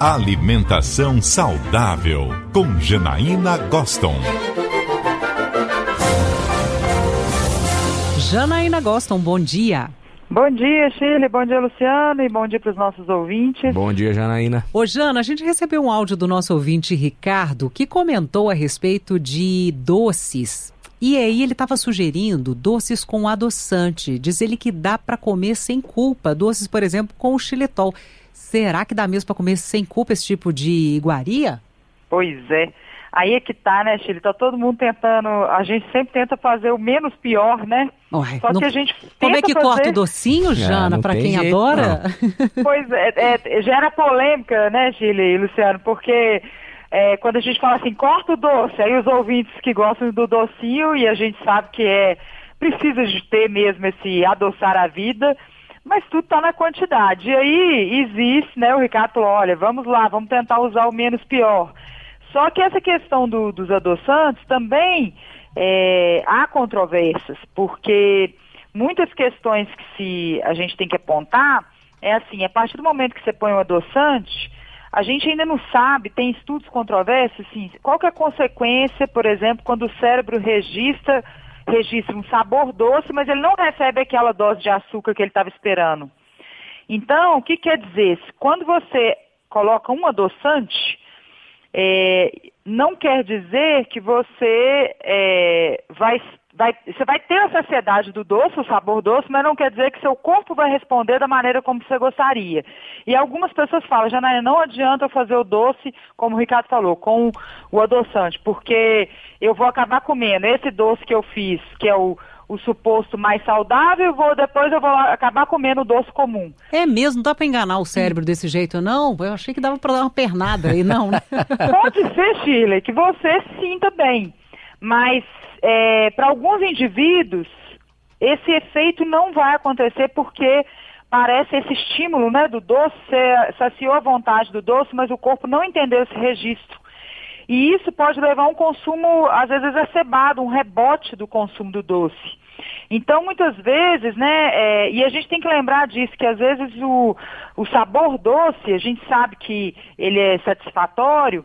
Alimentação saudável com Janaína Goston. Janaína Goston, bom dia. Bom dia, Chile. Bom dia, Luciano. E bom dia para os nossos ouvintes. Bom dia, Janaína. Ô, Jana, a gente recebeu um áudio do nosso ouvinte Ricardo que comentou a respeito de doces. E aí ele estava sugerindo doces com adoçante. Diz ele que dá para comer sem culpa. Doces, por exemplo, com o xilitol. Será que dá mesmo para comer sem culpa esse tipo de iguaria? Pois é. Aí é que tá, né, Chile? Tá todo mundo tentando. A gente sempre tenta fazer o menos pior, né? Ué, Só não- que a gente. Como é que tenta corta fazer- o docinho, Jana, não para quem jeito, adora? Pois é, é, gera polêmica, né, Chile e Luciano? Porque é, quando a gente fala assim, corta o doce, aí os ouvintes que gostam do docinho, e a gente sabe que é. Precisa de ter mesmo esse adoçar a vida. Mas tudo está na quantidade. E aí existe, né? O Ricardo falou, olha, vamos lá, vamos tentar usar o menos pior. Só que essa questão do- dos adoçantes também é, há controvérsias, porque muitas questões que se a gente tem que apontar é assim, a partir do momento que você põe o adoçante, a gente ainda não sabe, tem estudos controversos, assim, qual que é a consequência, por exemplo, quando o cérebro registra, registra um sabor doce, mas ele não recebe aquela dose de açúcar que ele estava esperando. Então, o que quer dizer? Quando você coloca um adoçante, é, não quer dizer que você é, vai, vai, você vai ter a saciedade do doce, o sabor doce, mas não quer dizer que seu corpo vai responder da maneira como você gostaria. E algumas pessoas falam, Janaína, não adianta eu fazer o doce, como o Ricardo falou, com o adoçante, porque eu vou acabar comendo esse doce que eu fiz, que é o, o suposto mais saudável, vou, depois eu vou acabar comendo o doce comum. É mesmo, não dá para enganar o cérebro desse jeito, não? Eu achei que dava para dar uma pernada aí, não, né? Pode ser, Shirley, que você sinta bem, mas é, para alguns indivíduos esse efeito não vai acontecer porque parece esse estímulo né, do doce, você saciou a vontade do doce, mas o corpo não entendeu esse registro. E isso pode levar a um consumo, às vezes, exacerbado, um rebote do consumo do doce. Então, muitas vezes, né, é, e a gente tem que lembrar disso, que às vezes o, o sabor doce, a gente sabe que ele é satisfatório,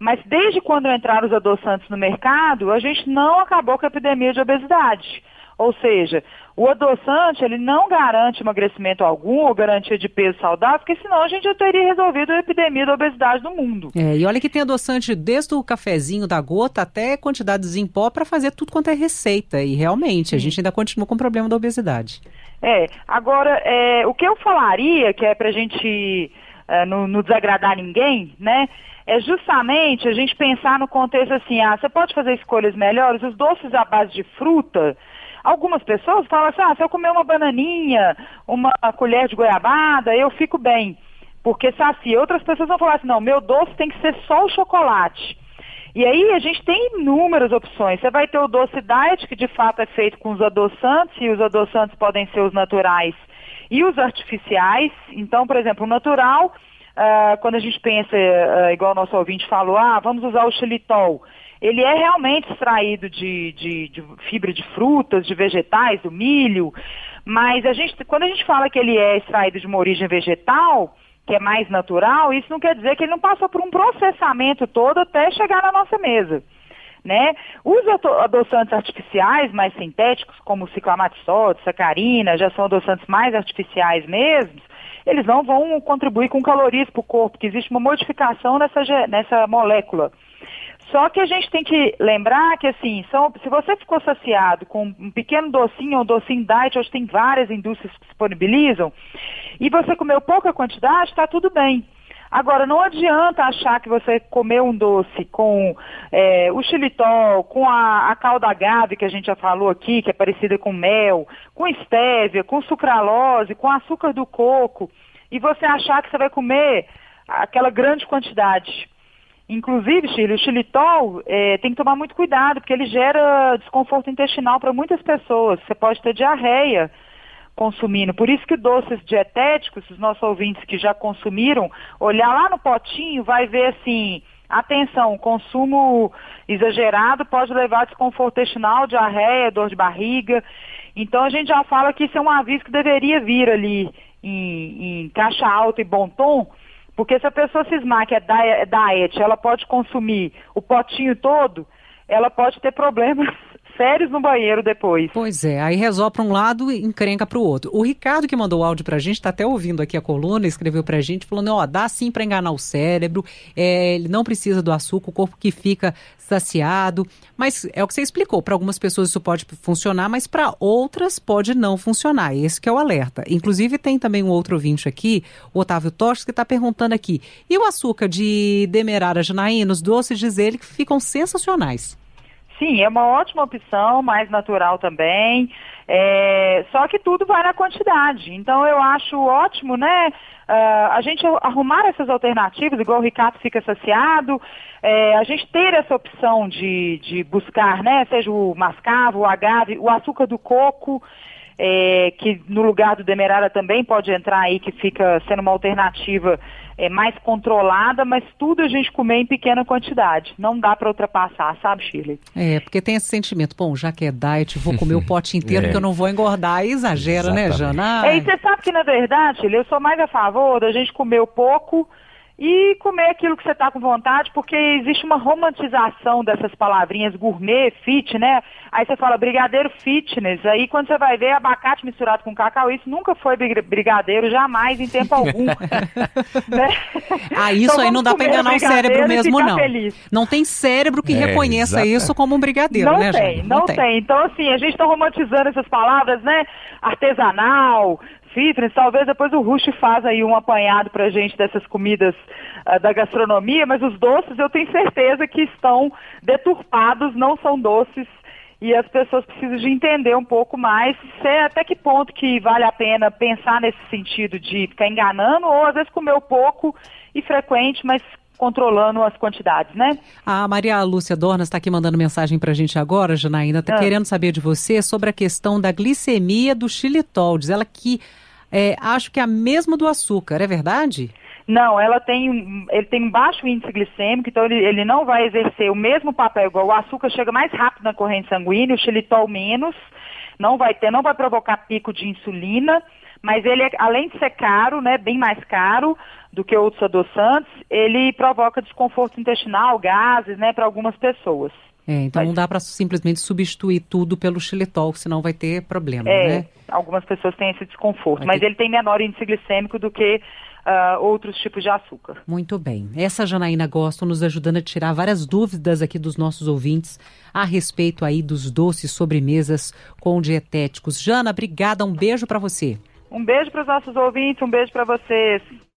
mas desde quando entraram os adoçantes no mercado, a gente não acabou com a epidemia de obesidade. Ou seja, o adoçante ele não garante emagrecimento algum ou garantia de peso saudável, porque senão a gente já teria resolvido a epidemia da obesidade no mundo. É, e olha que tem adoçante desde o cafezinho da gota até quantidades em pó para fazer tudo quanto é receita. E realmente, a gente ainda continua com o problema da obesidade. É, agora, é, o que eu falaria, que é pra gente é, não, não desagradar ninguém, né? É justamente a gente pensar no contexto assim, ah, você pode fazer escolhas melhores, os doces à base de fruta, Algumas pessoas falam assim, ah, se eu comer uma bananinha, uma colher de goiabada, eu fico bem, porque sacia. Outras pessoas vão falar assim, não, meu doce tem que ser só o chocolate. E aí a gente tem inúmeras opções. Você vai ter o doce diet, que de fato é feito com os adoçantes, e os adoçantes podem ser os naturais e os artificiais. Então, por exemplo, o natural, ah, quando a gente pensa, ah, igual o nosso ouvinte falou, ah, vamos usar o xilitol ele é realmente extraído de, de, de, fibra de frutas, de vegetais, do milho, mas a gente, quando a gente fala que ele é extraído de uma origem vegetal, que é mais natural, isso não quer dizer que ele não passou por um processamento todo até chegar na nossa mesa. Né? Os adoçantes artificiais mais sintéticos, como o ciclamato de sódio, sacarina, já são adoçantes mais artificiais mesmo, eles não vão contribuir com calorias para o corpo, que existe uma modificação nessa, nessa molécula. Só que a gente tem que lembrar que, assim, são, se você ficou saciado com um pequeno docinho ou um docinho diet, hoje tem várias indústrias que disponibilizam, e você comeu pouca quantidade, está tudo bem. Agora, não adianta achar que você comeu um doce com é, o xilitol, com a, a calda agave, que a gente já falou aqui, que é parecida com mel, com estévia, com sucralose, com açúcar do coco, e você achar que você vai comer aquela grande quantidade. Inclusive, Chile, o xilitol é, tem que tomar muito cuidado, porque ele gera desconforto intestinal para muitas pessoas. Você pode ter diarreia consumindo. Por isso que doces dietéticos, os nossos ouvintes que já consumiram, olhar lá no potinho, vai ver assim, atenção, consumo exagerado pode levar a desconforto intestinal, diarreia, dor de barriga. Então a gente já fala que isso é um aviso que deveria vir ali em, em caixa alta e bom tom, Porque se a pessoa cismar que é diet, ela pode consumir o potinho todo, ela pode ter problemas sérios no banheiro depois. Pois é, aí resolve para um lado e encrenca para o outro. O Ricardo que mandou o áudio para a gente, está até ouvindo aqui a coluna, escreveu para a gente, falando, ó, dá sim para enganar o cérebro, é, ele não precisa do açúcar, o corpo que fica saciado, mas é o que você explicou, para algumas pessoas isso pode funcionar, mas para outras pode não funcionar, esse que é o alerta. Inclusive tem também um outro ouvinte aqui, o Otávio Tostes, que está perguntando aqui, e o açúcar de Demerara Janaína, os doces, diz ele, que ficam sensacionais. Sim, é uma ótima opção, mais natural também. É, só que tudo vai na quantidade. Então eu acho ótimo, né? Uh, a gente arrumar essas alternativas, igual o Ricardo fica saciado, é, a gente ter essa opção de, de buscar, né? Seja o mascavo, o agave, o açúcar do coco é, que no lugar do Demerara também pode entrar aí, que fica sendo uma alternativa é, mais controlada, mas tudo a gente comer em pequena quantidade. Não dá para ultrapassar, sabe, Shirley? É, porque tem esse sentimento, bom, já que é diet, vou comer o pote inteiro, é. porque eu não vou engordar, e exagera, né, Exatamente. né, Jana? É, e você sabe que, na verdade, Shirley, eu sou mais a favor da gente comer o pouco e comer aquilo que você está com vontade, porque existe uma romantização dessas palavrinhas gourmet, fit, né? Aí você fala brigadeiro fitness, aí quando você vai ver abacate misturado com cacau, isso nunca foi brigadeiro, jamais, em tempo algum. né? Ah, isso então, aí não dá para enganar o cérebro mesmo, não. Feliz. Não tem cérebro que é, reconheça isso como um brigadeiro, não né, tem, não, não tem, não tem. Então, assim, a gente está romantizando essas palavras, né? Artesanal, fitness, talvez depois o Rush faz aí um apanhado pra gente dessas comidas uh, da gastronomia, mas os doces eu tenho certeza que estão deturpados, não são doces e as pessoas precisam de entender um pouco mais é até que ponto que vale a pena pensar nesse sentido de ficar enganando ou às vezes comer pouco e frequente, mas controlando as quantidades, né? A Maria Lúcia Dornas está aqui mandando mensagem para a gente agora, Janaína, está ah. querendo saber de você sobre a questão da glicemia do xilitol. Diz ela que é, acho que é a mesma do açúcar, é verdade? Não, ela tem, ele tem um baixo índice glicêmico, então ele, ele não vai exercer o mesmo papel igual o açúcar chega mais rápido na corrente sanguínea, o xilitol menos, não vai ter, não vai provocar pico de insulina, mas ele, além de ser caro, né, bem mais caro do que outros adoçantes, ele provoca desconforto intestinal, gases, né, para algumas pessoas. É, então mas... não dá para simplesmente substituir tudo pelo xilitol, senão vai ter problema, é, né? algumas pessoas têm esse desconforto, mas ele tem menor índice glicêmico do que uh, outros tipos de açúcar. Muito bem. Essa Janaína Gosto nos ajudando a tirar várias dúvidas aqui dos nossos ouvintes a respeito aí dos doces sobremesas com dietéticos. Jana, obrigada, um beijo para você. Um beijo para os nossos ouvintes, um beijo para vocês.